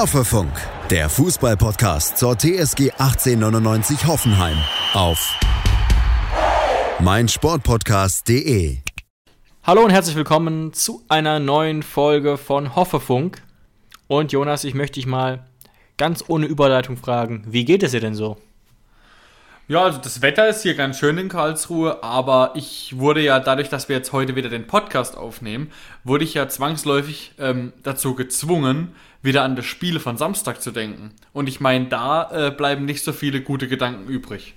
Hoffefunk, der Fußballpodcast zur TSG 1899 Hoffenheim auf meinsportpodcast.de. Hallo und herzlich willkommen zu einer neuen Folge von Hoffefunk. Und Jonas, ich möchte dich mal ganz ohne Überleitung fragen, wie geht es dir denn so? Ja, also das Wetter ist hier ganz schön in Karlsruhe, aber ich wurde ja dadurch, dass wir jetzt heute wieder den Podcast aufnehmen, wurde ich ja zwangsläufig ähm, dazu gezwungen, wieder an das Spiel von Samstag zu denken. Und ich meine, da äh, bleiben nicht so viele gute Gedanken übrig.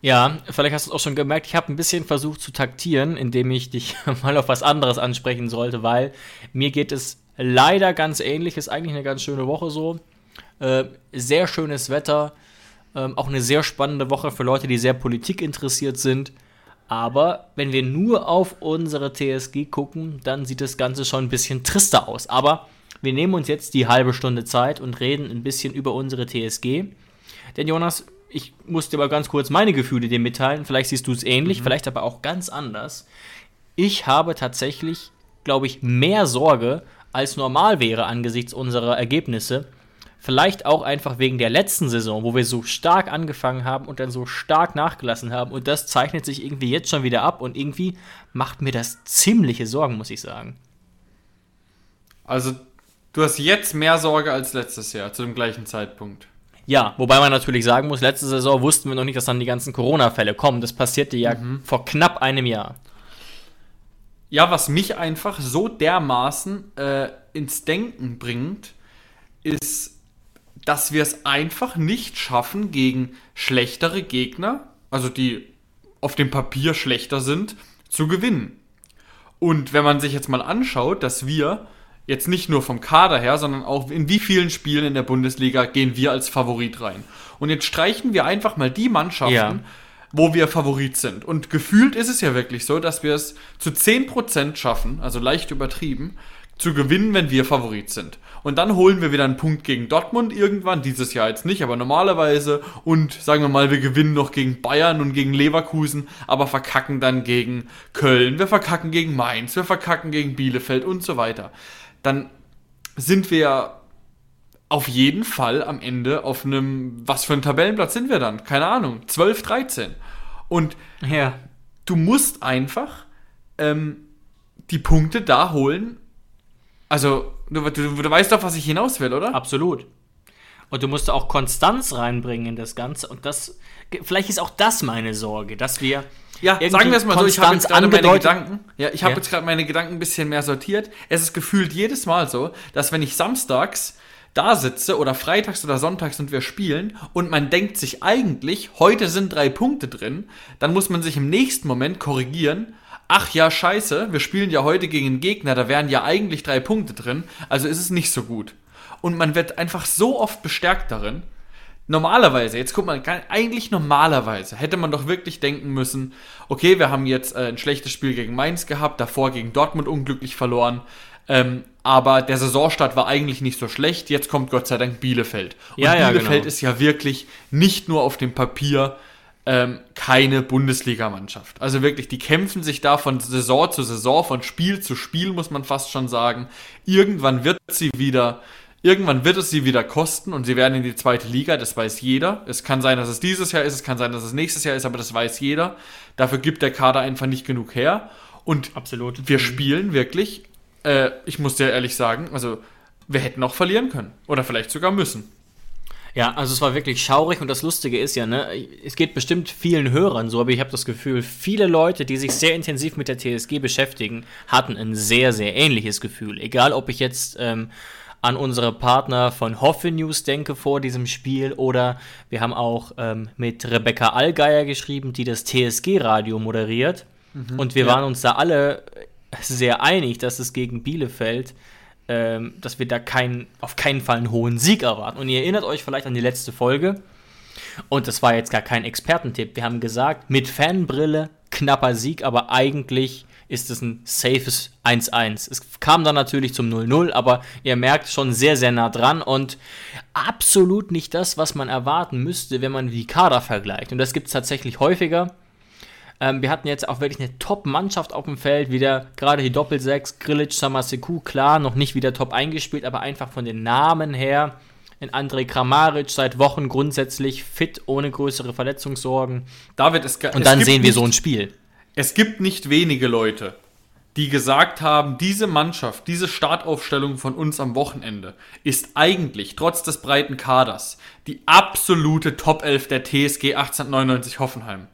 Ja, vielleicht hast du es auch schon gemerkt, ich habe ein bisschen versucht zu taktieren, indem ich dich mal auf was anderes ansprechen sollte, weil mir geht es leider ganz ähnlich, ist eigentlich eine ganz schöne Woche so. Äh, sehr schönes Wetter, ähm, auch eine sehr spannende Woche für Leute, die sehr Politik interessiert sind. Aber wenn wir nur auf unsere TSG gucken, dann sieht das Ganze schon ein bisschen trister aus. Aber wir nehmen uns jetzt die halbe Stunde Zeit und reden ein bisschen über unsere TSG. Denn Jonas, ich muss dir mal ganz kurz meine Gefühle dir mitteilen. Vielleicht siehst du es ähnlich, mhm. vielleicht aber auch ganz anders. Ich habe tatsächlich, glaube ich, mehr Sorge, als normal wäre angesichts unserer Ergebnisse, Vielleicht auch einfach wegen der letzten Saison, wo wir so stark angefangen haben und dann so stark nachgelassen haben. Und das zeichnet sich irgendwie jetzt schon wieder ab und irgendwie macht mir das ziemliche Sorgen, muss ich sagen. Also, du hast jetzt mehr Sorge als letztes Jahr zu dem gleichen Zeitpunkt. Ja, wobei man natürlich sagen muss, letzte Saison wussten wir noch nicht, dass dann die ganzen Corona-Fälle kommen. Das passierte ja mhm. vor knapp einem Jahr. Ja, was mich einfach so dermaßen äh, ins Denken bringt, ist dass wir es einfach nicht schaffen, gegen schlechtere Gegner, also die auf dem Papier schlechter sind, zu gewinnen. Und wenn man sich jetzt mal anschaut, dass wir jetzt nicht nur vom Kader her, sondern auch in wie vielen Spielen in der Bundesliga gehen wir als Favorit rein. Und jetzt streichen wir einfach mal die Mannschaften, ja. wo wir Favorit sind. Und gefühlt ist es ja wirklich so, dass wir es zu 10% schaffen, also leicht übertrieben, zu gewinnen, wenn wir Favorit sind. Und dann holen wir wieder einen Punkt gegen Dortmund irgendwann, dieses Jahr jetzt nicht, aber normalerweise. Und sagen wir mal, wir gewinnen noch gegen Bayern und gegen Leverkusen, aber verkacken dann gegen Köln, wir verkacken gegen Mainz, wir verkacken gegen Bielefeld und so weiter. Dann sind wir auf jeden Fall am Ende auf einem, was für ein Tabellenplatz sind wir dann? Keine Ahnung, 12, 13. Und ja. du musst einfach ähm, die Punkte da holen, also, du, du, du weißt doch, was ich hinaus will, oder? Absolut. Und du musst auch Konstanz reinbringen in das Ganze. Und das, vielleicht ist auch das meine Sorge, dass wir. Ja, sagen wir es mal so, ich habe jetzt gerade meine Gedanken, ja, ich habe ja. jetzt gerade meine Gedanken ein bisschen mehr sortiert. Es ist gefühlt jedes Mal so, dass wenn ich samstags da sitze oder freitags oder sonntags und wir spielen und man denkt sich eigentlich, heute sind drei Punkte drin, dann muss man sich im nächsten Moment korrigieren ach ja, scheiße, wir spielen ja heute gegen einen Gegner, da wären ja eigentlich drei Punkte drin, also ist es nicht so gut. Und man wird einfach so oft bestärkt darin. Normalerweise, jetzt guck mal, eigentlich normalerweise hätte man doch wirklich denken müssen, okay, wir haben jetzt äh, ein schlechtes Spiel gegen Mainz gehabt, davor gegen Dortmund unglücklich verloren, ähm, aber der Saisonstart war eigentlich nicht so schlecht, jetzt kommt Gott sei Dank Bielefeld. Und ja, Bielefeld ja, genau. ist ja wirklich nicht nur auf dem Papier ähm, keine Bundesligamannschaft. Also wirklich, die kämpfen sich da von Saison zu Saison, von Spiel zu Spiel, muss man fast schon sagen. Irgendwann wird sie wieder, irgendwann wird es sie wieder kosten und sie werden in die zweite Liga, das weiß jeder. Es kann sein, dass es dieses Jahr ist, es kann sein, dass es nächstes Jahr ist, aber das weiß jeder. Dafür gibt der Kader einfach nicht genug her. Und Absolut. wir spielen wirklich, äh, ich muss dir ehrlich sagen, also wir hätten auch verlieren können. Oder vielleicht sogar müssen. Ja, also es war wirklich schaurig und das Lustige ist ja, ne, es geht bestimmt vielen Hörern so, aber ich habe das Gefühl, viele Leute, die sich sehr intensiv mit der TSG beschäftigen, hatten ein sehr, sehr ähnliches Gefühl. Egal, ob ich jetzt ähm, an unsere Partner von Hoffe News denke vor diesem Spiel oder wir haben auch ähm, mit Rebecca Allgeier geschrieben, die das TSG-Radio moderiert. Mhm, und wir ja. waren uns da alle sehr einig, dass es gegen Bielefeld ähm, dass wir da kein, auf keinen Fall einen hohen Sieg erwarten. Und ihr erinnert euch vielleicht an die letzte Folge. Und das war jetzt gar kein Expertentipp. Wir haben gesagt, mit Fanbrille knapper Sieg, aber eigentlich ist es ein safes 1-1. Es kam dann natürlich zum 0-0, aber ihr merkt schon sehr, sehr nah dran und absolut nicht das, was man erwarten müsste, wenn man die Kader vergleicht. Und das gibt es tatsächlich häufiger. Ähm, wir hatten jetzt auch wirklich eine Top-Mannschaft auf dem Feld, wieder gerade die Doppelsechs, Grilic, Samaseku, klar, noch nicht wieder top eingespielt, aber einfach von den Namen her. In André Kramaric seit Wochen grundsätzlich fit, ohne größere Verletzungssorgen. David, es, Und dann sehen wir nicht, so ein Spiel. Es gibt nicht wenige Leute, die gesagt haben, diese Mannschaft, diese Startaufstellung von uns am Wochenende ist eigentlich, trotz des breiten Kaders, die absolute Top 11 der TSG 1899 Hoffenheim.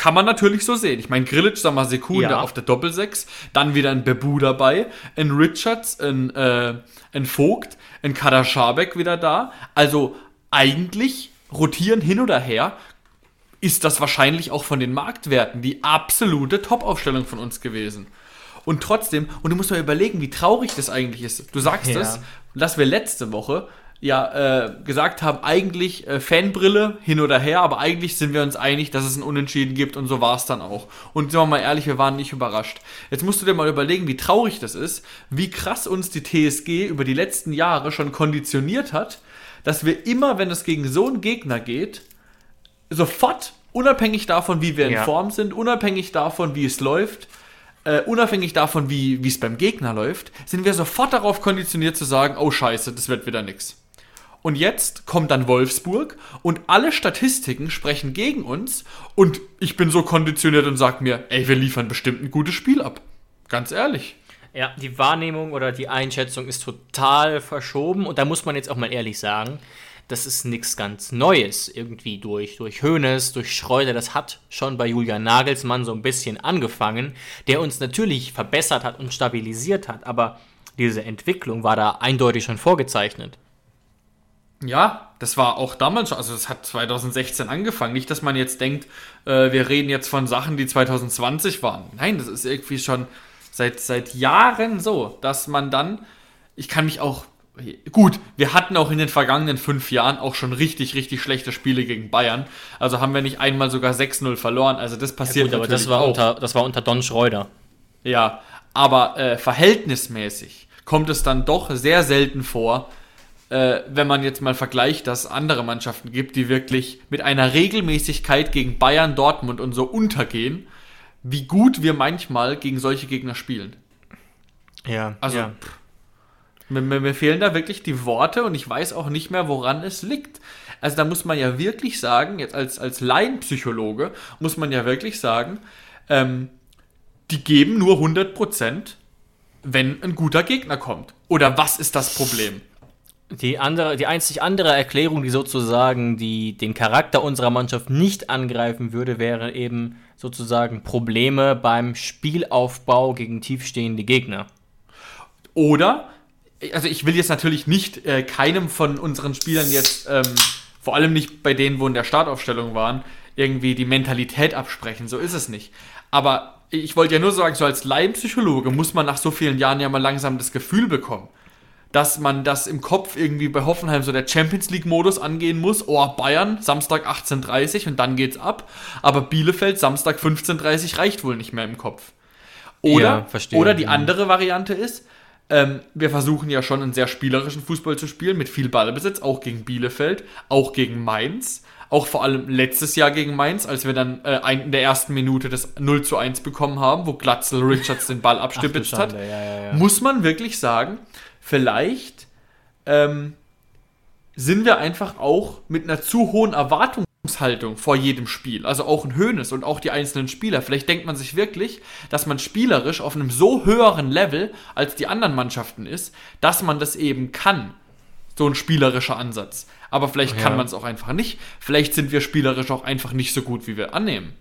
Kann man natürlich so sehen. Ich meine, Grilic, Samaseku ja. auf der Doppelsechs, dann wieder ein Bebu dabei, ein Richards, ein, äh, ein Vogt, ein Kader Schabek wieder da. Also eigentlich rotieren hin oder her, ist das wahrscheinlich auch von den Marktwerten die absolute Top-Aufstellung von uns gewesen. Und trotzdem, und du musst mal überlegen, wie traurig das eigentlich ist. Du sagst ja. es, dass wir letzte Woche ja äh, gesagt haben, eigentlich äh, Fanbrille hin oder her, aber eigentlich sind wir uns einig, dass es ein Unentschieden gibt und so war es dann auch. Und sind wir mal ehrlich, wir waren nicht überrascht. Jetzt musst du dir mal überlegen, wie traurig das ist, wie krass uns die TSG über die letzten Jahre schon konditioniert hat, dass wir immer, wenn es gegen so einen Gegner geht, sofort, unabhängig davon, wie wir in ja. Form sind, unabhängig davon, wie es läuft, Uh, unabhängig davon, wie es beim Gegner läuft, sind wir sofort darauf konditioniert zu sagen, oh scheiße, das wird wieder nix. Und jetzt kommt dann Wolfsburg und alle Statistiken sprechen gegen uns und ich bin so konditioniert und sage mir, ey, wir liefern bestimmt ein gutes Spiel ab. Ganz ehrlich. Ja, die Wahrnehmung oder die Einschätzung ist total verschoben und da muss man jetzt auch mal ehrlich sagen, das ist nichts ganz Neues irgendwie durch, durch Hoeneß, durch Schreuder. Das hat schon bei Julian Nagelsmann so ein bisschen angefangen, der uns natürlich verbessert hat und stabilisiert hat, aber diese Entwicklung war da eindeutig schon vorgezeichnet. Ja, das war auch damals schon, also das hat 2016 angefangen. Nicht, dass man jetzt denkt, äh, wir reden jetzt von Sachen, die 2020 waren. Nein, das ist irgendwie schon seit, seit Jahren so, dass man dann, ich kann mich auch, gut, wir hatten auch in den vergangenen fünf Jahren auch schon richtig, richtig schlechte Spiele gegen Bayern. Also haben wir nicht einmal sogar 6-0 verloren. Also das passiert ja gut, aber das war, auch. Unter, das war unter Don Schreuder. Ja, aber äh, verhältnismäßig kommt es dann doch sehr selten vor, äh, wenn man jetzt mal vergleicht, dass es andere Mannschaften gibt, die wirklich mit einer Regelmäßigkeit gegen Bayern, Dortmund und so untergehen, wie gut wir manchmal gegen solche Gegner spielen. Ja, also ja. Pff, mir, mir, fehlen da wirklich die Worte und ich weiß auch nicht mehr, woran es liegt. Also da muss man ja wirklich sagen, jetzt als, als Laienpsychologe, muss man ja wirklich sagen, ähm, die geben nur 100%, wenn ein guter Gegner kommt. Oder was ist das Problem? Die, andere, die einzig andere Erklärung, die sozusagen die, den Charakter unserer Mannschaft nicht angreifen würde, wäre eben sozusagen Probleme beim Spielaufbau gegen tiefstehende Gegner. Oder, also ich will jetzt natürlich nicht äh, keinem von unseren Spielern jetzt, ähm, vor allem nicht bei denen, wo in der Startaufstellung waren, irgendwie die Mentalität absprechen. So ist es nicht. Aber ich wollte ja nur sagen, so als Laienpsychologe muss man nach so vielen Jahren ja mal langsam das Gefühl bekommen dass man das im Kopf irgendwie bei Hoffenheim so der Champions League-Modus angehen muss. Oh, Bayern, Samstag 18.30 und dann geht's ab. Aber Bielefeld, Samstag 15.30 reicht wohl nicht mehr im Kopf. Oder, ja, oder die andere Variante ist, ähm, wir versuchen ja schon einen sehr spielerischen Fußball zu spielen, mit viel Ballbesitz, auch gegen Bielefeld, auch gegen Mainz. Auch vor allem letztes Jahr gegen Mainz, als wir dann äh, ein, in der ersten Minute das 0 zu 1 bekommen haben, wo Glatzel Richards den Ball abstibitzt hat, ja, ja, muss man wirklich sagen, vielleicht ähm, sind wir einfach auch mit einer zu hohen Erwartungshaltung vor jedem Spiel. Also auch ein Höhnes und auch die einzelnen Spieler. Vielleicht denkt man sich wirklich, dass man spielerisch auf einem so höheren Level als die anderen Mannschaften ist, dass man das eben kann. So ein spielerischer Ansatz. Aber vielleicht ja. kann man es auch einfach nicht. Vielleicht sind wir spielerisch auch einfach nicht so gut, wie wir annehmen.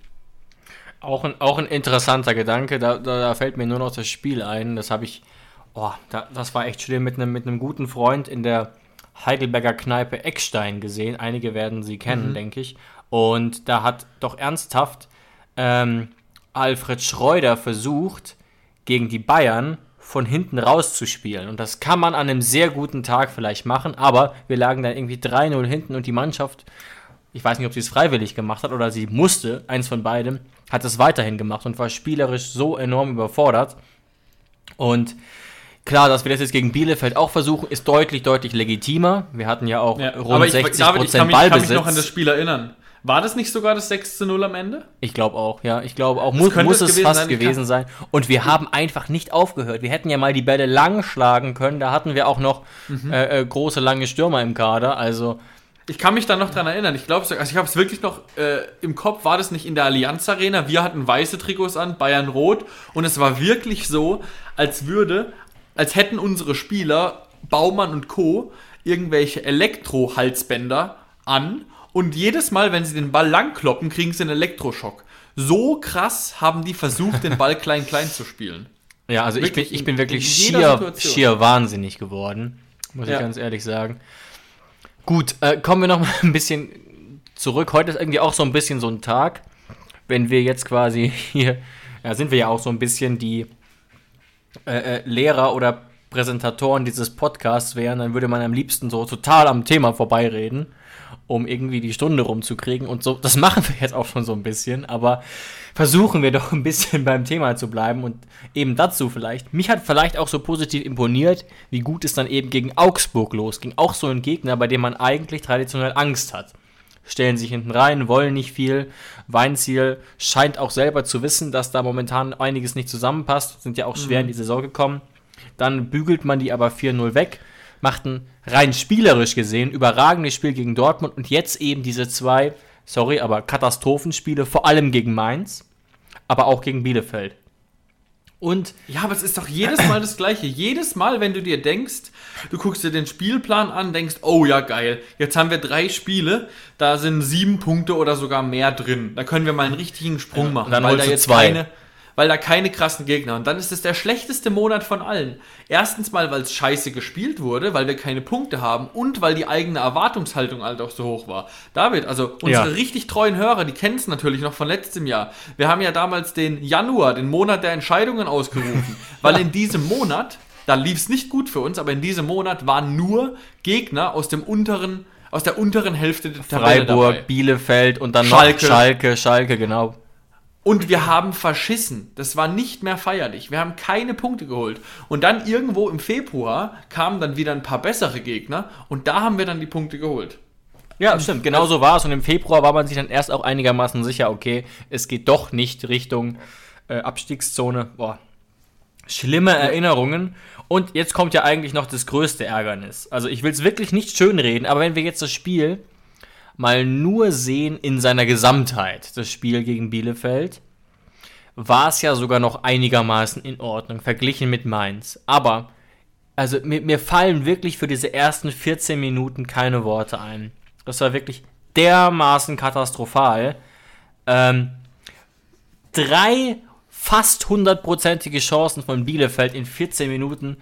Auch ein, auch ein interessanter Gedanke. Da, da, da fällt mir nur noch das Spiel ein. Das habe ich Oh, da, das war echt schlimm mit einem mit guten Freund in der Heidelberger Kneipe Eckstein gesehen. Einige werden sie kennen, mhm. denke ich. Und da hat doch ernsthaft ähm, Alfred Schreuder versucht, gegen die Bayern von hinten rauszuspielen. Und das kann man an einem sehr guten Tag vielleicht machen, aber wir lagen dann irgendwie 3-0 hinten und die Mannschaft, ich weiß nicht, ob sie es freiwillig gemacht hat oder sie musste, eins von beidem, hat es weiterhin gemacht und war spielerisch so enorm überfordert. Und Klar, dass wir das jetzt gegen Bielefeld auch versuchen, ist deutlich, deutlich legitimer. Wir hatten ja auch ja, rund 60 David, ich kann mich, Ballbesitz. Ich kann mich noch an das Spiel erinnern. War das nicht sogar das 6 zu 0 am Ende? Ich glaube auch, ja. Ich glaube auch. Muss, muss es, gewesen fast sein. gewesen sein. Und wir haben einfach nicht aufgehört. Wir hätten ja mal die Bälle lang schlagen können. Da hatten wir auch noch mhm. äh, äh, große, lange Stürmer im Kader. Also. Ich kann mich da noch dran erinnern. Ich glaube, also ich habe es wirklich noch äh, im Kopf. War das nicht in der Allianz Arena? Wir hatten weiße Trikots an, Bayern rot. Und es war wirklich so, als würde, als hätten unsere Spieler, Baumann und Co., irgendwelche Elektro-Halsbänder an und jedes Mal, wenn sie den Ball langkloppen, kriegen sie einen Elektroschock. So krass haben die versucht, den Ball klein-klein zu spielen. Ja, also ich bin, ich bin wirklich schier, schier wahnsinnig geworden, muss ja. ich ganz ehrlich sagen. Gut, äh, kommen wir noch mal ein bisschen zurück. Heute ist irgendwie auch so ein bisschen so ein Tag, wenn wir jetzt quasi hier, ja, sind wir ja auch so ein bisschen die äh, äh, Lehrer oder Präsentatoren dieses Podcasts wären, dann würde man am liebsten so total am Thema vorbeireden um irgendwie die Stunde rumzukriegen. Und so, das machen wir jetzt auch schon so ein bisschen, aber versuchen wir doch ein bisschen beim Thema zu bleiben und eben dazu vielleicht. Mich hat vielleicht auch so positiv imponiert, wie gut es dann eben gegen Augsburg losging. Auch so ein Gegner, bei dem man eigentlich traditionell Angst hat. Stellen sich hinten rein, wollen nicht viel. Weinziel scheint auch selber zu wissen, dass da momentan einiges nicht zusammenpasst. Sind ja auch schwer mhm. in die Saison gekommen. Dann bügelt man die aber 4-0 weg machten rein spielerisch gesehen überragendes Spiel gegen Dortmund und jetzt eben diese zwei, sorry, aber Katastrophenspiele, vor allem gegen Mainz, aber auch gegen Bielefeld. Und ja, aber es ist doch jedes Mal das Gleiche. Jedes Mal, wenn du dir denkst, du guckst dir den Spielplan an, denkst, oh ja, geil, jetzt haben wir drei Spiele, da sind sieben Punkte oder sogar mehr drin. Da können wir mal einen richtigen Sprung machen. Und dann weil da jetzt zwei. keine, weil da keine krassen Gegner. Und dann ist es der schlechteste Monat von allen. Erstens mal, weil es scheiße gespielt wurde, weil wir keine Punkte haben und weil die eigene Erwartungshaltung halt auch so hoch war. David, also unsere ja. richtig treuen Hörer, die kennen es natürlich noch von letztem Jahr. Wir haben ja damals den Januar, den Monat der Entscheidungen ausgerufen, weil in diesem Monat, da lief es nicht gut für uns, aber in diesem Monat waren nur Gegner aus dem unteren aus der unteren Hälfte der Tabelle Freiburg, dabei. Bielefeld und dann Schalke. noch Schalke, Schalke, genau. Und wir haben verschissen. Das war nicht mehr feierlich. Wir haben keine Punkte geholt. Und dann irgendwo im Februar kamen dann wieder ein paar bessere Gegner und da haben wir dann die Punkte geholt. Ja, stimmt. Genau so war es. Und im Februar war man sich dann erst auch einigermaßen sicher, okay, es geht doch nicht Richtung äh, Abstiegszone. Boah. Schlimme Erinnerungen. Und jetzt kommt ja eigentlich noch das größte Ärgernis. Also ich will es wirklich nicht schönreden, aber wenn wir jetzt das Spiel mal nur sehen in seiner Gesamtheit, das Spiel gegen Bielefeld, war es ja sogar noch einigermaßen in Ordnung, verglichen mit Mainz. Aber, also mir, mir fallen wirklich für diese ersten 14 Minuten keine Worte ein. Das war wirklich dermaßen katastrophal. Ähm, drei fast hundertprozentige Chancen von Bielefeld in 14 Minuten,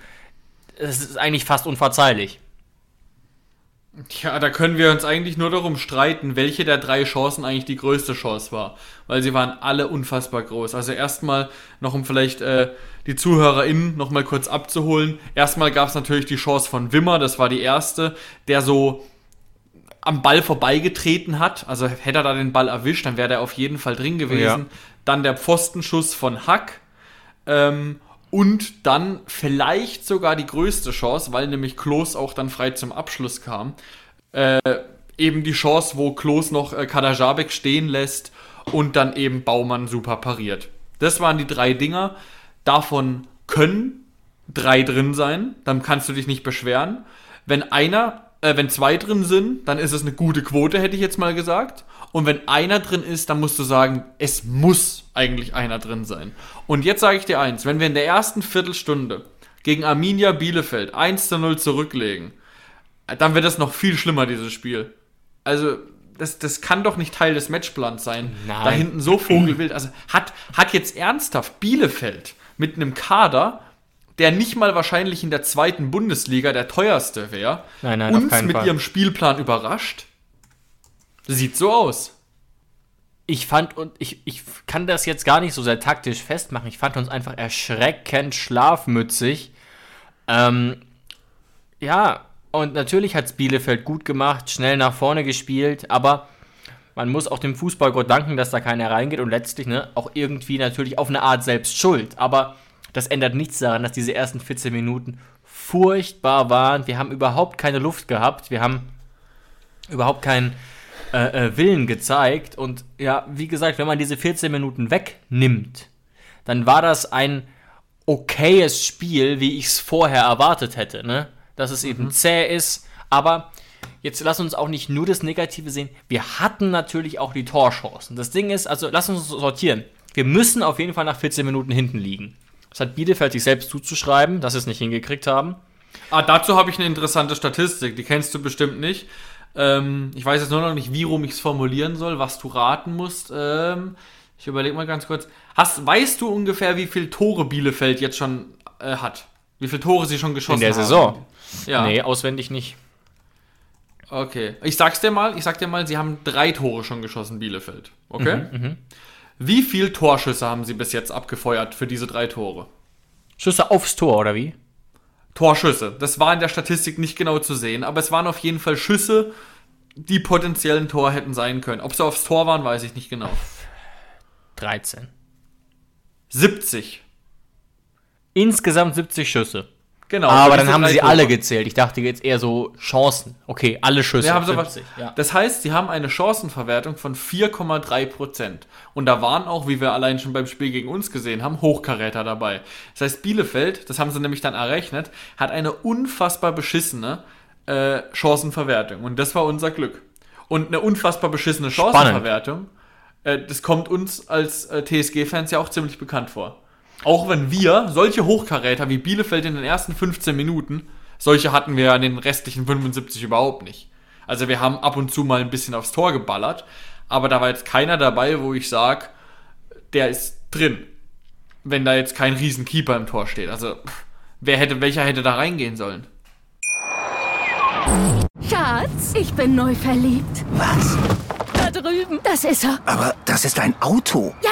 das ist eigentlich fast unverzeihlich. Tja, da können wir uns eigentlich nur darum streiten, welche der drei Chancen eigentlich die größte Chance war. Weil sie waren alle unfassbar groß. Also erstmal, noch um vielleicht äh, die ZuhörerInnen noch mal kurz abzuholen. Erstmal gab es natürlich die Chance von Wimmer, das war die erste, der so am Ball vorbeigetreten hat. Also hätte er da den Ball erwischt, dann wäre der auf jeden Fall drin gewesen. Ja. Dann der Pfostenschuss von Hack. Ähm, und dann vielleicht sogar die größte Chance, weil nämlich Klos auch dann frei zum Abschluss kam. Äh, eben die Chance, wo Klos noch äh, Kadajabek stehen lässt und dann eben Baumann super pariert. Das waren die drei Dinger. Davon können drei drin sein, dann kannst du dich nicht beschweren. Wenn einer, äh, wenn zwei drin sind, dann ist es eine gute Quote, hätte ich jetzt mal gesagt. Und wenn einer drin ist, dann musst du sagen, es muss eigentlich einer drin sein. Und jetzt sage ich dir eins, wenn wir in der ersten Viertelstunde gegen Arminia Bielefeld 1 zu 0 zurücklegen, dann wird das noch viel schlimmer, dieses Spiel. Also, das, das kann doch nicht Teil des Matchplans sein. Nein. Da hinten so Vogelwild. Also, hat, hat jetzt ernsthaft Bielefeld mit einem Kader, der nicht mal wahrscheinlich in der zweiten Bundesliga der teuerste wäre, uns mit Fall. ihrem Spielplan überrascht? Sieht so aus. Ich fand, und ich, ich kann das jetzt gar nicht so sehr taktisch festmachen, ich fand uns einfach erschreckend schlafmützig. Ähm, ja, und natürlich hat Bielefeld gut gemacht, schnell nach vorne gespielt, aber man muss auch dem Fußballgott danken, dass da keiner reingeht und letztlich ne, auch irgendwie natürlich auf eine Art selbst schuld. Aber das ändert nichts daran, dass diese ersten 14 Minuten furchtbar waren. Wir haben überhaupt keine Luft gehabt. Wir haben überhaupt keinen äh, äh, Willen gezeigt. Und ja, wie gesagt, wenn man diese 14 Minuten wegnimmt, dann war das ein okayes Spiel, wie ich es vorher erwartet hätte. Ne? Dass es eben mhm. zäh ist, aber jetzt lass uns auch nicht nur das Negative sehen. Wir hatten natürlich auch die Torchancen. Das Ding ist, also lass uns sortieren. Wir müssen auf jeden Fall nach 14 Minuten hinten liegen. Das hat Bielefeld sich selbst zuzuschreiben, dass sie es nicht hingekriegt haben. Ah, dazu habe ich eine interessante Statistik, die kennst du bestimmt nicht. Ähm, ich weiß jetzt nur noch nicht, wie rum ich es formulieren soll, was du raten musst. Ähm, ich überlege mal ganz kurz. Hast, weißt du ungefähr, wie viele Tore Bielefeld jetzt schon äh, hat? Wie viele Tore sie schon geschossen haben? In der Saison? Ja. Nee, auswendig nicht. Okay. Ich sag's dir mal, ich sag dir mal, sie haben drei Tore schon geschossen, Bielefeld. Okay? Mhm, mh. Wie viele Torschüsse haben sie bis jetzt abgefeuert für diese drei Tore? Schüsse aufs Tor, oder wie? Torschüsse. Das war in der Statistik nicht genau zu sehen, aber es waren auf jeden Fall Schüsse, die potenziell ein Tor hätten sein können. Ob sie aufs Tor waren, weiß ich nicht genau. 13. 70. Insgesamt 70 Schüsse. Genau. Aber dann haben sie alle gezählt. Ich dachte jetzt eher so Chancen. Okay, alle Schüsse. Ja, 70, ja. Das heißt, sie haben eine Chancenverwertung von 4,3 Prozent. Und da waren auch, wie wir allein schon beim Spiel gegen uns gesehen haben, Hochkaräter dabei. Das heißt, Bielefeld, das haben sie nämlich dann errechnet, hat eine unfassbar beschissene äh, Chancenverwertung. Und das war unser Glück. Und eine unfassbar beschissene Chancenverwertung, äh, das kommt uns als äh, TSG-Fans ja auch ziemlich bekannt vor. Auch wenn wir solche Hochkaräter wie Bielefeld in den ersten 15 Minuten, solche hatten wir ja in den restlichen 75 überhaupt nicht. Also wir haben ab und zu mal ein bisschen aufs Tor geballert, aber da war jetzt keiner dabei, wo ich sage, der ist drin. Wenn da jetzt kein Riesenkeeper im Tor steht. Also wer hätte, welcher hätte da reingehen sollen? Schatz, ich bin neu verliebt. Was? Da drüben. Das ist er. Aber das ist ein Auto. Ja,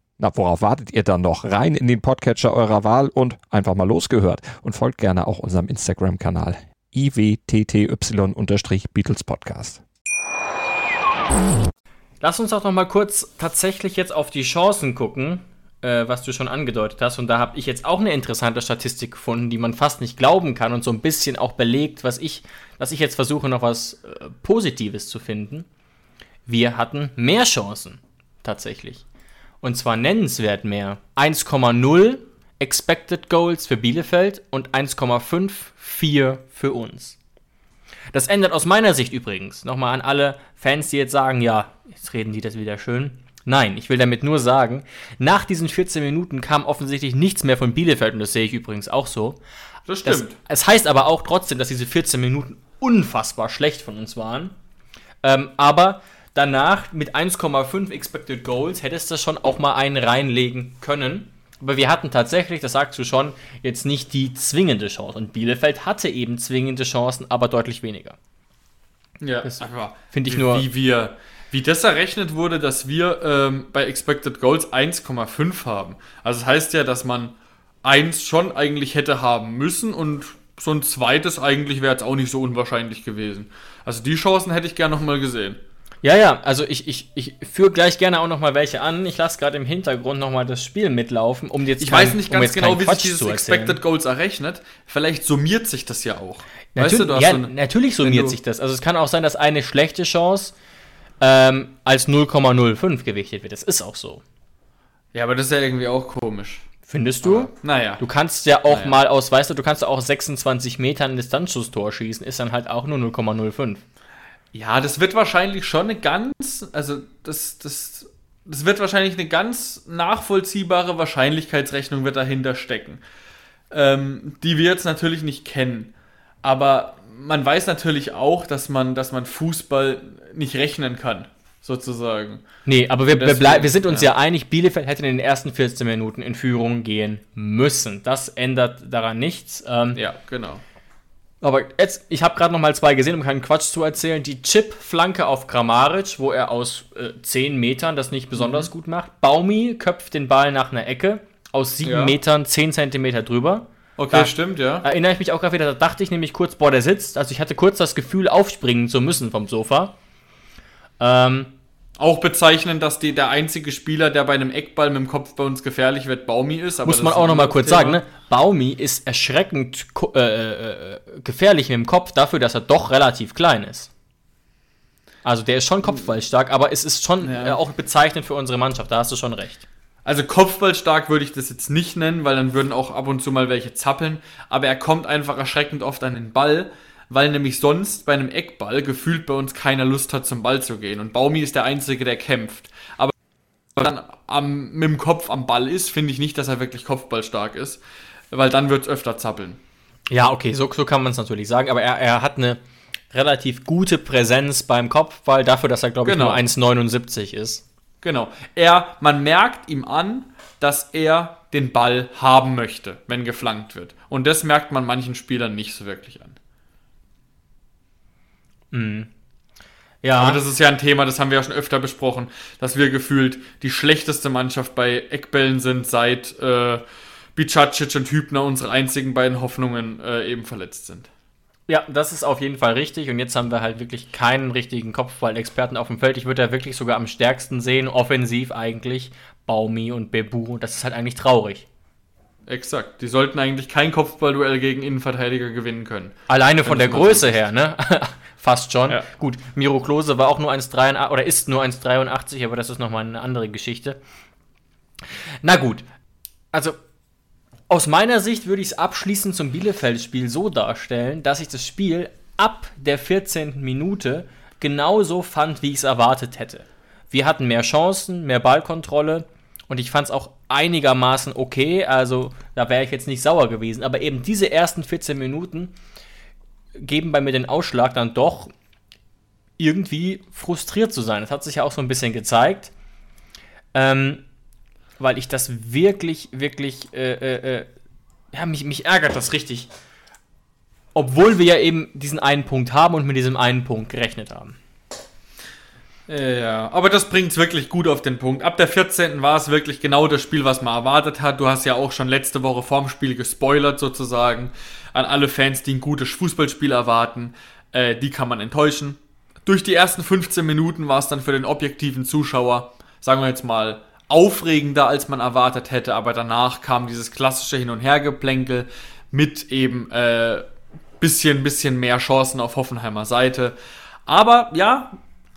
Na, worauf wartet ihr dann noch? Rein in den Podcatcher eurer Wahl und einfach mal losgehört. Und folgt gerne auch unserem Instagram-Kanal iwtty-Beatles Podcast. Lass uns auch noch mal kurz tatsächlich jetzt auf die Chancen gucken, äh, was du schon angedeutet hast. Und da habe ich jetzt auch eine interessante Statistik gefunden, die man fast nicht glauben kann und so ein bisschen auch belegt, was ich, dass ich jetzt versuche, noch was äh, Positives zu finden. Wir hatten mehr Chancen tatsächlich. Und zwar nennenswert mehr. 1,0 Expected Goals für Bielefeld und 1,54 für uns. Das ändert aus meiner Sicht übrigens, nochmal an alle Fans, die jetzt sagen, ja, jetzt reden die das wieder schön. Nein, ich will damit nur sagen, nach diesen 14 Minuten kam offensichtlich nichts mehr von Bielefeld und das sehe ich übrigens auch so. Das stimmt. Es heißt aber auch trotzdem, dass diese 14 Minuten unfassbar schlecht von uns waren. Ähm, aber Danach mit 1,5 Expected Goals hättest du schon auch mal einen reinlegen können. Aber wir hatten tatsächlich, das sagst du schon, jetzt nicht die zwingende Chance. Und Bielefeld hatte eben zwingende Chancen, aber deutlich weniger. Ja, finde ich nur. Wie wir, wie das errechnet wurde, dass wir ähm, bei Expected Goals 1,5 haben. Also das heißt ja, dass man 1 schon eigentlich hätte haben müssen und so ein zweites eigentlich wäre jetzt auch nicht so unwahrscheinlich gewesen. Also die Chancen hätte ich gerne nochmal gesehen. Ja, ja, also ich, ich, ich führe gleich gerne auch noch mal welche an. Ich lasse gerade im Hintergrund noch mal das Spiel mitlaufen, um jetzt Ich kein, weiß nicht ganz um genau, wie Quatsch sich dieses Expected Goals errechnet. Vielleicht summiert sich das ja auch. Natürlich, weißt du, ja, so eine, natürlich summiert sich das. Also es kann auch sein, dass eine schlechte Chance ähm, als 0,05 gewichtet wird. Das ist auch so. Ja, aber das ist ja irgendwie auch komisch. Findest du? Aber, naja. Du kannst ja auch naja. mal aus, weißt du, du kannst auch 26 Metern Distanzschusstor schießen, ist dann halt auch nur 0,05. Ja, das wird wahrscheinlich schon eine ganz, also das, das, das wird wahrscheinlich eine ganz nachvollziehbare Wahrscheinlichkeitsrechnung wird dahinter stecken, ähm, die wir jetzt natürlich nicht kennen. Aber man weiß natürlich auch, dass man, dass man Fußball nicht rechnen kann, sozusagen. Nee, aber wir, deswegen, wir, wir, sind uns ja. ja einig, Bielefeld hätte in den ersten 14 Minuten in Führung gehen müssen. Das ändert daran nichts. Ähm, ja, genau. Aber jetzt, ich habe gerade noch mal zwei gesehen, um keinen Quatsch zu erzählen. Die Chip-Flanke auf Kramaric, wo er aus äh, 10 Metern das nicht besonders mhm. gut macht. Baumi köpft den Ball nach einer Ecke aus 7 ja. Metern 10 Zentimeter drüber. Okay, da stimmt, ja. Erinnere ich mich auch gerade wieder, da dachte ich nämlich kurz, boah, der sitzt. Also ich hatte kurz das Gefühl, aufspringen zu müssen vom Sofa. Ähm, auch bezeichnen, dass die, der einzige Spieler, der bei einem Eckball mit dem Kopf bei uns gefährlich wird, Baumi ist. Muss man auch noch mal kurz Thema. sagen, ne? Baumi ist erschreckend äh, äh, gefährlich mit dem Kopf dafür, dass er doch relativ klein ist. Also der ist schon kopfballstark, aber es ist schon ja. äh, auch bezeichnend für unsere Mannschaft, da hast du schon recht. Also kopfballstark würde ich das jetzt nicht nennen, weil dann würden auch ab und zu mal welche zappeln, aber er kommt einfach erschreckend oft an den Ball weil nämlich sonst bei einem Eckball gefühlt bei uns keiner Lust hat, zum Ball zu gehen. Und Baumi ist der Einzige, der kämpft. Aber wenn er dann am, mit dem Kopf am Ball ist, finde ich nicht, dass er wirklich kopfballstark ist, weil dann wird es öfter zappeln. Ja, okay, so, so kann man es natürlich sagen, aber er, er hat eine relativ gute Präsenz beim Kopfball, dafür, dass er, glaube ich, genau. nur 1,79 ist. Genau. Er, man merkt ihm an, dass er den Ball haben möchte, wenn geflankt wird. Und das merkt man manchen Spielern nicht so wirklich an. Mhm. Ja. Aber das ist ja ein Thema, das haben wir ja schon öfter besprochen, dass wir gefühlt die schlechteste Mannschaft bei Eckbällen sind, seit äh, Bicacic und Hübner unsere einzigen beiden Hoffnungen äh, eben verletzt sind. Ja, das ist auf jeden Fall richtig. Und jetzt haben wir halt wirklich keinen richtigen Kopfball-Experten auf dem Feld. Ich würde da wirklich sogar am stärksten sehen, offensiv eigentlich, Baumi und Bebu. Das ist halt eigentlich traurig. Exakt. Die sollten eigentlich kein Kopfballduell gegen Innenverteidiger gewinnen können. Alleine von der Größe her, ne? Fast schon. Ja. Gut, Miro Klose war auch nur 1,83 oder ist nur 1,83, aber das ist nochmal eine andere Geschichte. Na gut. Also, aus meiner Sicht würde ich es abschließend zum Bielefeld-Spiel so darstellen, dass ich das Spiel ab der 14. Minute genauso fand, wie ich es erwartet hätte. Wir hatten mehr Chancen, mehr Ballkontrolle und ich fand es auch einigermaßen okay. Also da wäre ich jetzt nicht sauer gewesen. Aber eben diese ersten 14 Minuten geben bei mir den Ausschlag dann doch irgendwie frustriert zu sein. Das hat sich ja auch so ein bisschen gezeigt, ähm, weil ich das wirklich, wirklich, äh, äh, äh, ja, mich, mich ärgert das richtig. Obwohl wir ja eben diesen einen Punkt haben und mit diesem einen Punkt gerechnet haben. Ja, aber das bringt es wirklich gut auf den Punkt. Ab der 14. war es wirklich genau das Spiel, was man erwartet hat. Du hast ja auch schon letzte Woche vorm Spiel gespoilert sozusagen an alle Fans, die ein gutes Fußballspiel erwarten. Äh, die kann man enttäuschen. Durch die ersten 15 Minuten war es dann für den objektiven Zuschauer, sagen wir jetzt mal, aufregender, als man erwartet hätte. Aber danach kam dieses klassische Hin- und Hergeplänkel mit eben äh, bisschen, bisschen mehr Chancen auf Hoffenheimer Seite. Aber ja,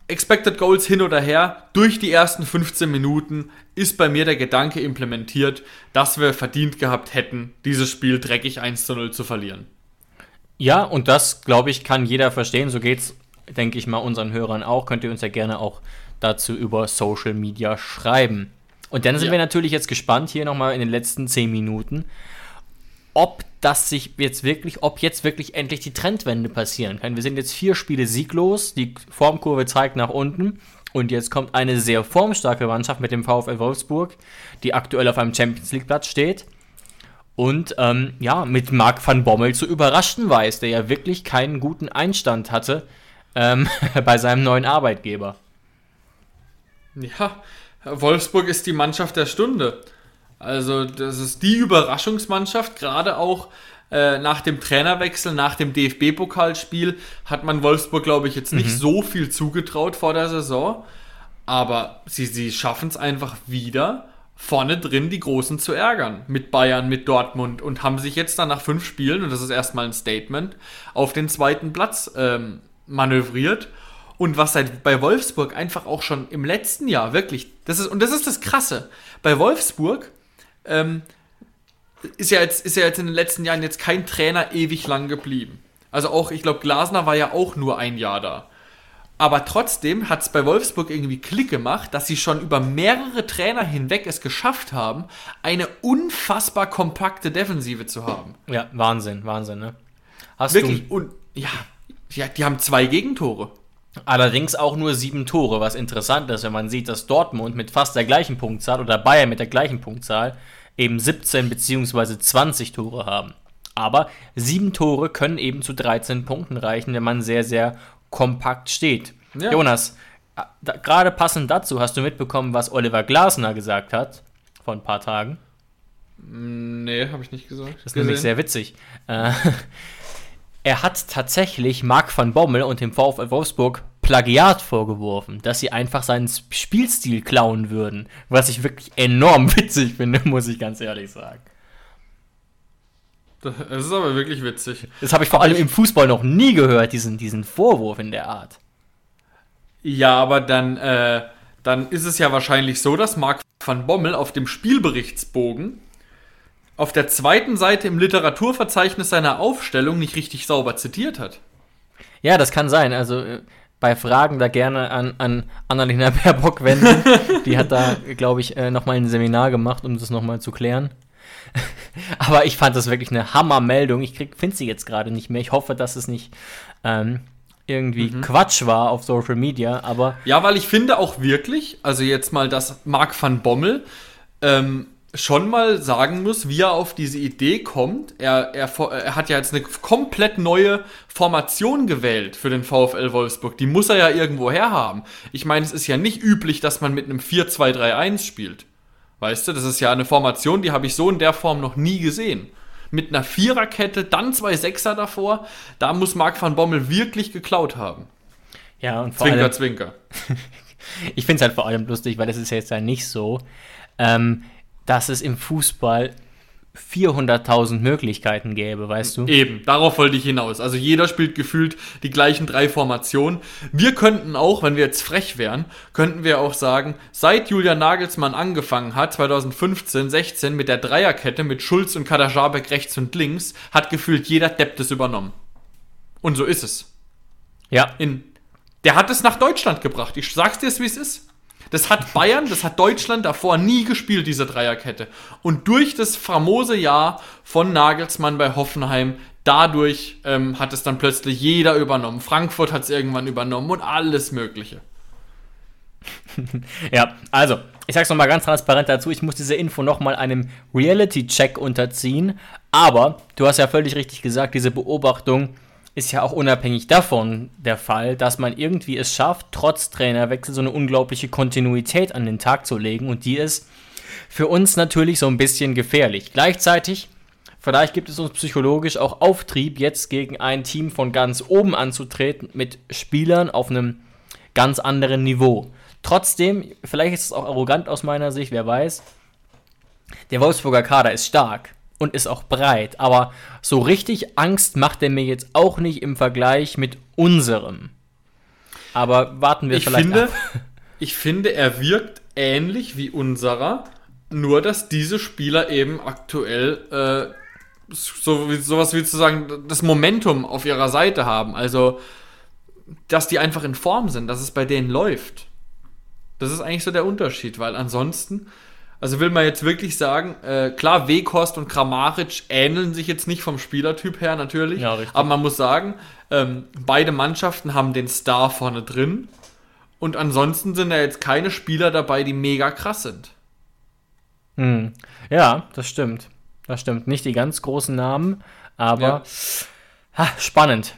Expected Goals hin oder her, durch die ersten 15 Minuten ist bei mir der Gedanke implementiert, dass wir verdient gehabt hätten, dieses Spiel dreckig 1 zu 0 zu verlieren. Ja, und das, glaube ich, kann jeder verstehen. So geht es, denke ich mal, unseren Hörern auch. Könnt ihr uns ja gerne auch dazu über Social Media schreiben. Und dann sind ja. wir natürlich jetzt gespannt, hier nochmal in den letzten 10 Minuten, ob das sich jetzt wirklich, ob jetzt wirklich endlich die Trendwende passieren kann. Wir sind jetzt vier Spiele sieglos, die Formkurve zeigt nach unten und jetzt kommt eine sehr formstarke Mannschaft mit dem VfL Wolfsburg, die aktuell auf einem Champions League Platz steht und ähm, ja, mit Marc van Bommel zu überraschen weiß, der ja wirklich keinen guten Einstand hatte ähm, bei seinem neuen Arbeitgeber. Ja, Wolfsburg ist die Mannschaft der Stunde. Also das ist die Überraschungsmannschaft, gerade auch äh, nach dem Trainerwechsel, nach dem DFB-Pokalspiel hat man Wolfsburg, glaube ich, jetzt nicht mhm. so viel zugetraut vor der Saison. Aber sie, sie schaffen es einfach wieder, vorne drin die Großen zu ärgern. Mit Bayern, mit Dortmund und haben sich jetzt dann nach fünf Spielen, und das ist erstmal ein Statement, auf den zweiten Platz ähm, manövriert. Und was seit bei Wolfsburg einfach auch schon im letzten Jahr wirklich, das ist, und das ist das Krasse, bei Wolfsburg ähm, ist, ja jetzt, ist ja jetzt in den letzten Jahren jetzt kein Trainer ewig lang geblieben. Also auch, ich glaube, Glasner war ja auch nur ein Jahr da. Aber trotzdem hat es bei Wolfsburg irgendwie Klick gemacht, dass sie schon über mehrere Trainer hinweg es geschafft haben, eine unfassbar kompakte Defensive zu haben. Ja, Wahnsinn, Wahnsinn, ne? Hast Wirklich, du... und ja, ja, die haben zwei Gegentore. Allerdings auch nur sieben Tore, was interessant ist, wenn man sieht, dass Dortmund mit fast der gleichen Punktzahl oder Bayern mit der gleichen Punktzahl eben 17 bzw. 20 Tore haben. Aber sieben Tore können eben zu 13 Punkten reichen, wenn man sehr, sehr kompakt steht. Ja. Jonas, gerade passend dazu hast du mitbekommen, was Oliver Glasner gesagt hat vor ein paar Tagen. Nee, habe ich nicht gesagt. Das ist Gesehen. nämlich sehr witzig. Äh, er hat tatsächlich Marc van Bommel und dem VfL Wolfsburg Plagiat vorgeworfen, dass sie einfach seinen Spielstil klauen würden. Was ich wirklich enorm witzig finde, muss ich ganz ehrlich sagen. Das ist aber wirklich witzig. Das habe ich vor allem im Fußball noch nie gehört, diesen, diesen Vorwurf in der Art. Ja, aber dann, äh, dann ist es ja wahrscheinlich so, dass Marc van Bommel auf dem Spielberichtsbogen auf der zweiten Seite im Literaturverzeichnis seiner Aufstellung nicht richtig sauber zitiert hat. Ja, das kann sein. Also äh, bei Fragen da gerne an, an Annalena Baerbock wenden. Die hat da, glaube ich, äh, nochmal ein Seminar gemacht, um das nochmal zu klären. Aber ich fand das wirklich eine Hammermeldung. Ich finde sie jetzt gerade nicht mehr. Ich hoffe, dass es nicht ähm, irgendwie mhm. Quatsch war auf Social Media, aber. Ja, weil ich finde auch wirklich, also jetzt mal, dass Marc van Bommel ähm, schon mal sagen muss, wie er auf diese Idee kommt. Er, er, er hat ja jetzt eine komplett neue Formation gewählt für den VfL Wolfsburg. Die muss er ja irgendwo herhaben. Ich meine, es ist ja nicht üblich, dass man mit einem 4-2-3-1 spielt. Weißt du, das ist ja eine Formation, die habe ich so in der Form noch nie gesehen. Mit einer Viererkette, dann zwei Sechser davor. Da muss Marc van Bommel wirklich geklaut haben. Ja, und vor zwinker, allem, zwinker. ich finde es halt vor allem lustig, weil das ist ja jetzt ja nicht so. Ähm, dass es im Fußball 400.000 Möglichkeiten gäbe, weißt du? Eben, darauf wollte ich hinaus. Also jeder spielt gefühlt die gleichen drei Formationen. Wir könnten auch, wenn wir jetzt frech wären, könnten wir auch sagen, seit Julian Nagelsmann angefangen hat, 2015, 16, mit der Dreierkette mit Schulz und Kadajabek rechts und links, hat gefühlt jeder Depp das übernommen. Und so ist es. Ja. In, der hat es nach Deutschland gebracht. Ich sag's dir, wie es ist. Das hat Bayern, das hat Deutschland davor nie gespielt, diese Dreierkette. Und durch das famose Jahr von Nagelsmann bei Hoffenheim, dadurch ähm, hat es dann plötzlich jeder übernommen. Frankfurt hat es irgendwann übernommen und alles Mögliche. ja, also, ich sag's nochmal ganz transparent dazu, ich muss diese Info nochmal einem Reality-Check unterziehen, aber du hast ja völlig richtig gesagt, diese Beobachtung ist ja auch unabhängig davon der Fall, dass man irgendwie es schafft, trotz Trainerwechsel so eine unglaubliche Kontinuität an den Tag zu legen und die ist für uns natürlich so ein bisschen gefährlich. Gleichzeitig, vielleicht gibt es uns psychologisch auch Auftrieb, jetzt gegen ein Team von ganz oben anzutreten mit Spielern auf einem ganz anderen Niveau. Trotzdem, vielleicht ist es auch arrogant aus meiner Sicht, wer weiß, der Wolfsburger Kader ist stark und ist auch breit. Aber so richtig Angst macht er mir jetzt auch nicht im Vergleich mit unserem. Aber warten wir ich vielleicht finde, ab. Ich finde, er wirkt ähnlich wie unserer, nur dass diese Spieler eben aktuell äh, so sowas wie zu sagen, das Momentum auf ihrer Seite haben. Also, dass die einfach in Form sind, dass es bei denen läuft. Das ist eigentlich so der Unterschied, weil ansonsten also will man jetzt wirklich sagen, äh, klar, Weghorst und Kramaric ähneln sich jetzt nicht vom Spielertyp her natürlich. Ja. Aber man muss sagen, ähm, beide Mannschaften haben den Star vorne drin. Und ansonsten sind da jetzt keine Spieler dabei, die mega krass sind. Hm. Ja, das stimmt. Das stimmt. Nicht die ganz großen Namen, aber ja. ha, spannend.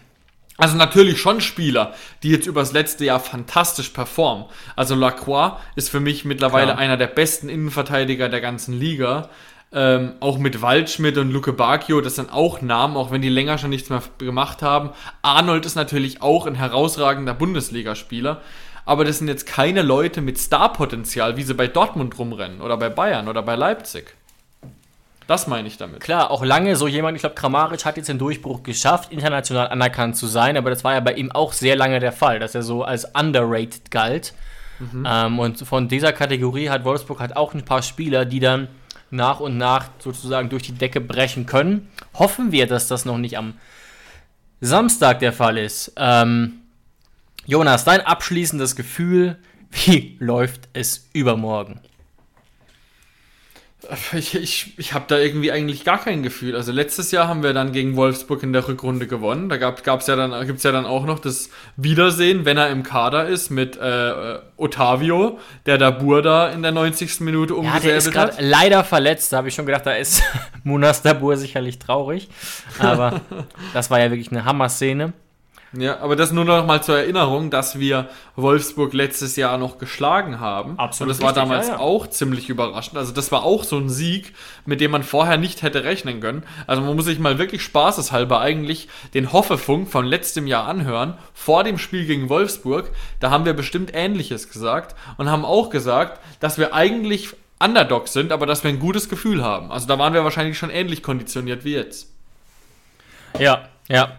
Also natürlich schon Spieler, die jetzt übers letzte Jahr fantastisch performen. Also Lacroix ist für mich mittlerweile Klar. einer der besten Innenverteidiger der ganzen Liga. Ähm, auch mit Waldschmidt und Luke Bacchio, das sind auch Namen, auch wenn die länger schon nichts mehr gemacht haben. Arnold ist natürlich auch ein herausragender Bundesligaspieler. Aber das sind jetzt keine Leute mit Starpotenzial, wie sie bei Dortmund rumrennen oder bei Bayern oder bei Leipzig. Das meine ich damit. Klar, auch lange so jemand, ich glaube, Kramaric hat jetzt den Durchbruch geschafft, international anerkannt zu sein, aber das war ja bei ihm auch sehr lange der Fall, dass er so als underrated galt. Mhm. Ähm, und von dieser Kategorie hat Wolfsburg halt auch ein paar Spieler, die dann nach und nach sozusagen durch die Decke brechen können. Hoffen wir, dass das noch nicht am Samstag der Fall ist. Ähm, Jonas, dein abschließendes Gefühl, wie läuft es übermorgen? Ich, ich, ich habe da irgendwie eigentlich gar kein Gefühl. Also letztes Jahr haben wir dann gegen Wolfsburg in der Rückrunde gewonnen. Da gab, gab's ja dann, gibt's ja dann auch noch das Wiedersehen, wenn er im Kader ist, mit äh, Otavio, der da Burda in der 90. Minute umgesetzt ja, der ist gerade leider verletzt. Da habe ich schon gedacht, da ist Munas Dabur sicherlich traurig. Aber das war ja wirklich eine Hammer-Szene. Ja, aber das nur noch mal zur Erinnerung, dass wir Wolfsburg letztes Jahr noch geschlagen haben. Absolut. Und das war damals ja, ja. auch ziemlich überraschend. Also das war auch so ein Sieg, mit dem man vorher nicht hätte rechnen können. Also man muss sich mal wirklich spaßeshalber eigentlich den Hoffefunk von letztem Jahr anhören, vor dem Spiel gegen Wolfsburg. Da haben wir bestimmt Ähnliches gesagt und haben auch gesagt, dass wir eigentlich Underdogs sind, aber dass wir ein gutes Gefühl haben. Also da waren wir wahrscheinlich schon ähnlich konditioniert wie jetzt. Ja, ja.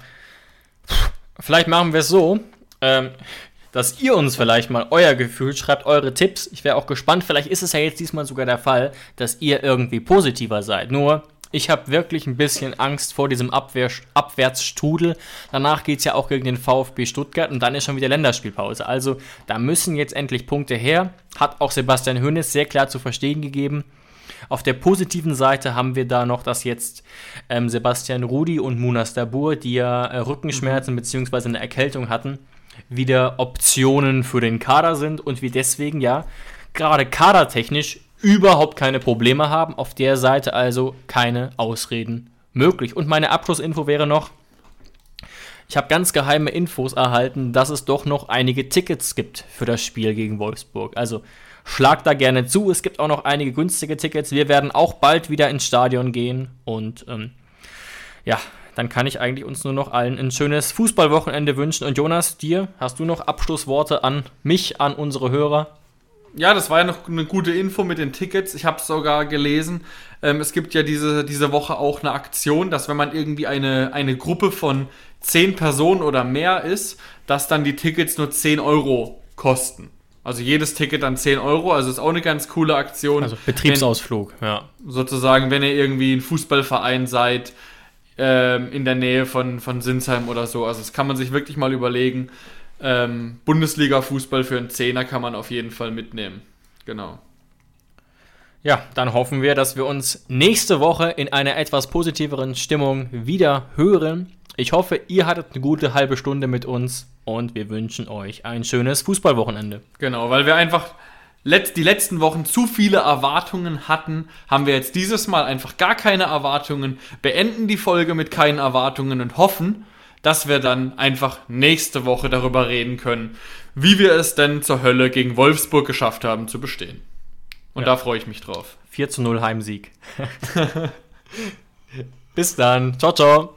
Vielleicht machen wir es so, ähm, dass ihr uns vielleicht mal euer Gefühl schreibt, eure Tipps. Ich wäre auch gespannt. Vielleicht ist es ja jetzt diesmal sogar der Fall, dass ihr irgendwie positiver seid. Nur, ich habe wirklich ein bisschen Angst vor diesem Abwehr Abwärtsstrudel. Danach geht es ja auch gegen den VfB Stuttgart und dann ist schon wieder Länderspielpause. Also da müssen jetzt endlich Punkte her. Hat auch Sebastian Hönes sehr klar zu verstehen gegeben. Auf der positiven Seite haben wir da noch, dass jetzt ähm, Sebastian Rudi und Munas Dabur, die ja äh, Rückenschmerzen mhm. bzw. eine Erkältung hatten, wieder Optionen für den Kader sind und wir deswegen ja gerade kadertechnisch überhaupt keine Probleme haben. Auf der Seite also keine Ausreden möglich. Und meine Abschlussinfo wäre noch, ich habe ganz geheime Infos erhalten, dass es doch noch einige Tickets gibt für das Spiel gegen Wolfsburg. Also Schlagt da gerne zu. Es gibt auch noch einige günstige Tickets. Wir werden auch bald wieder ins Stadion gehen. Und ähm, ja, dann kann ich eigentlich uns nur noch allen ein schönes Fußballwochenende wünschen. Und Jonas, dir, hast du noch Abschlussworte an mich, an unsere Hörer? Ja, das war ja noch eine gute Info mit den Tickets. Ich habe es sogar gelesen. Ähm, es gibt ja diese, diese Woche auch eine Aktion, dass wenn man irgendwie eine, eine Gruppe von 10 Personen oder mehr ist, dass dann die Tickets nur 10 Euro kosten. Also jedes Ticket dann 10 Euro, also ist auch eine ganz coole Aktion. Also Betriebsausflug, wenn, ja. Sozusagen, wenn ihr irgendwie ein Fußballverein seid, ähm, in der Nähe von, von Sinsheim oder so. Also das kann man sich wirklich mal überlegen. Ähm, Bundesliga-Fußball für einen Zehner kann man auf jeden Fall mitnehmen. Genau. Ja, dann hoffen wir, dass wir uns nächste Woche in einer etwas positiveren Stimmung wieder hören. Ich hoffe, ihr hattet eine gute halbe Stunde mit uns und wir wünschen euch ein schönes Fußballwochenende. Genau, weil wir einfach die letzten Wochen zu viele Erwartungen hatten, haben wir jetzt dieses Mal einfach gar keine Erwartungen, beenden die Folge mit keinen Erwartungen und hoffen, dass wir dann einfach nächste Woche darüber reden können, wie wir es denn zur Hölle gegen Wolfsburg geschafft haben zu bestehen. Und ja. da freue ich mich drauf. 4 zu 0 Heimsieg. Bis dann. Ciao, ciao.